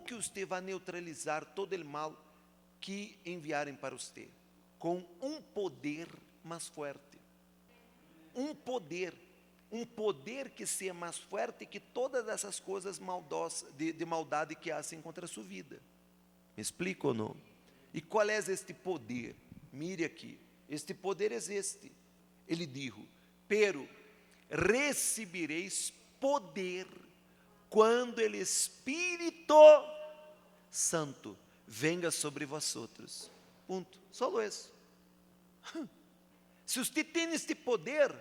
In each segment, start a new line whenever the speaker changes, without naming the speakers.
que você vai neutralizar todo o mal que enviarem para você? Com um poder mais forte. Um poder, um poder que seja mais forte que todas essas coisas maldosas, de, de maldade que hacen contra a sua vida. Me explico ou não? E qual é este poder? Mire aqui. Este poder é este. Ele dijo: Pero recebereis poder quando o Espírito Santo venga sobre vós outros. Ponto. Só isso. Se você tem este poder,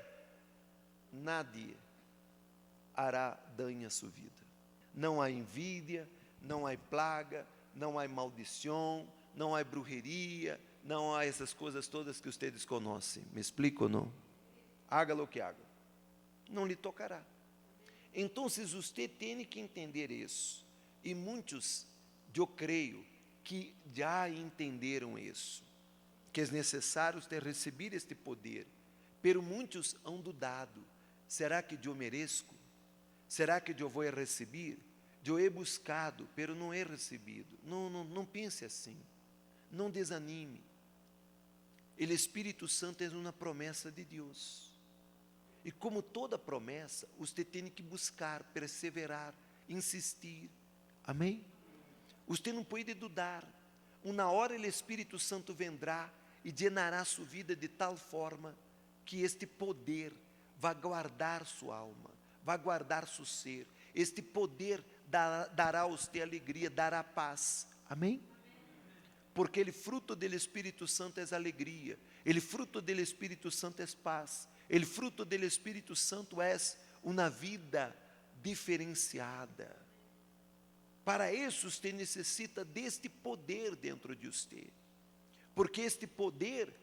nadie hará dano à sua vida. Não há envidia, não há plaga, não há maldição, não há brujeria, não há essas coisas todas que vocês conhecem. Me explico ou não? Haga o que haga, não lhe tocará. Então, você tem que entender isso. E muitos, eu creio, que já entenderam isso, que é necessário ter receber este poder. Pero muitos hão dudado: será que eu mereço? Será que eu vou receber? Eu he buscado, pero não he recebido. Não, não, não pense assim. Não desanime. O Espírito Santo é uma promessa de Deus. E como toda promessa, você tem que buscar, perseverar, insistir. Amém? Você não pode dudar. Uma hora o Espírito Santo vendrá e llenará sua vida de tal forma que este poder vai guardar sua alma, vai guardar seu ser. Este poder dará, dará a você alegria, dará paz. Amém? Porque ele fruto do Espírito Santo é alegria, ele fruto do Espírito Santo é paz, ele fruto do Espírito Santo é uma vida diferenciada. Para isso, você necessita deste poder dentro de você. Porque este poder,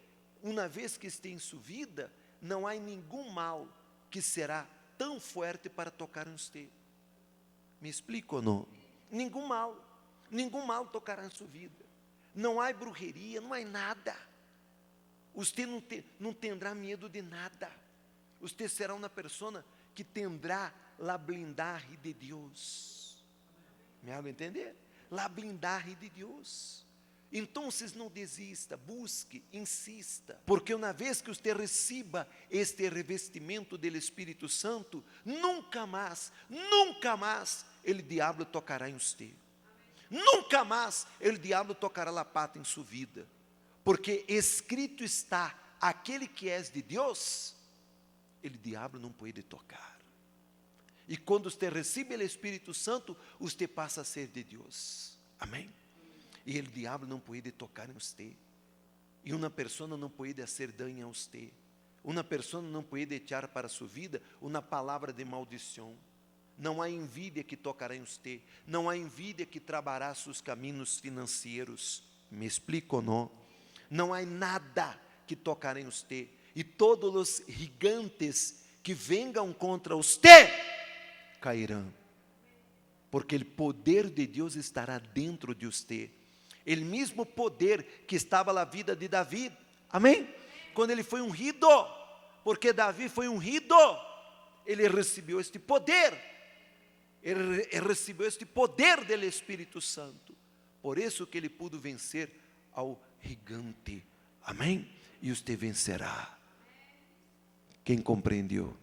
uma vez que esteja em sua vida, não há nenhum mal que será tão forte para tocar em você. Me explico ou não? Nenhum mal, nenhum mal tocará em sua vida. Não há brujeria, não há nada. Você não, te, não terá medo de nada. Você será uma pessoa que terá a blindagem de Deus. Me hago entender? La blindagem de Deus. Então, não desista, busque, insista, porque uma vez que você receba este revestimento do Espírito Santo, nunca mais, nunca mais, ele diabo tocará em você. Nunca mais ele diabo tocará a pata em sua vida, porque escrito está: aquele que és de Deus, ele diabo não pode tocar. E quando você recebe o Espírito Santo, você passa a ser de Deus. Amém? E o diabo não pode tocar em você. E uma pessoa não pode fazer dano a você. Uma pessoa não pode echar para sua vida uma palavra de maldição. Não há envidia que tocará em você. Não há envidia que trabalhará seus caminhos financeiros. Me explico ou não? Não há nada que tocará em você. E todos os gigantes que venham contra você cairão. Porque o poder de Deus estará dentro de você o mesmo poder que estava na vida de Davi. Amém? Quando ele foi ungido, porque Davi foi ungido, ele recebeu este poder. Ele recebeu este poder do Espírito Santo. Por isso que ele pôde vencer ao gigante. Amém? E você vencerá. Quem compreendeu?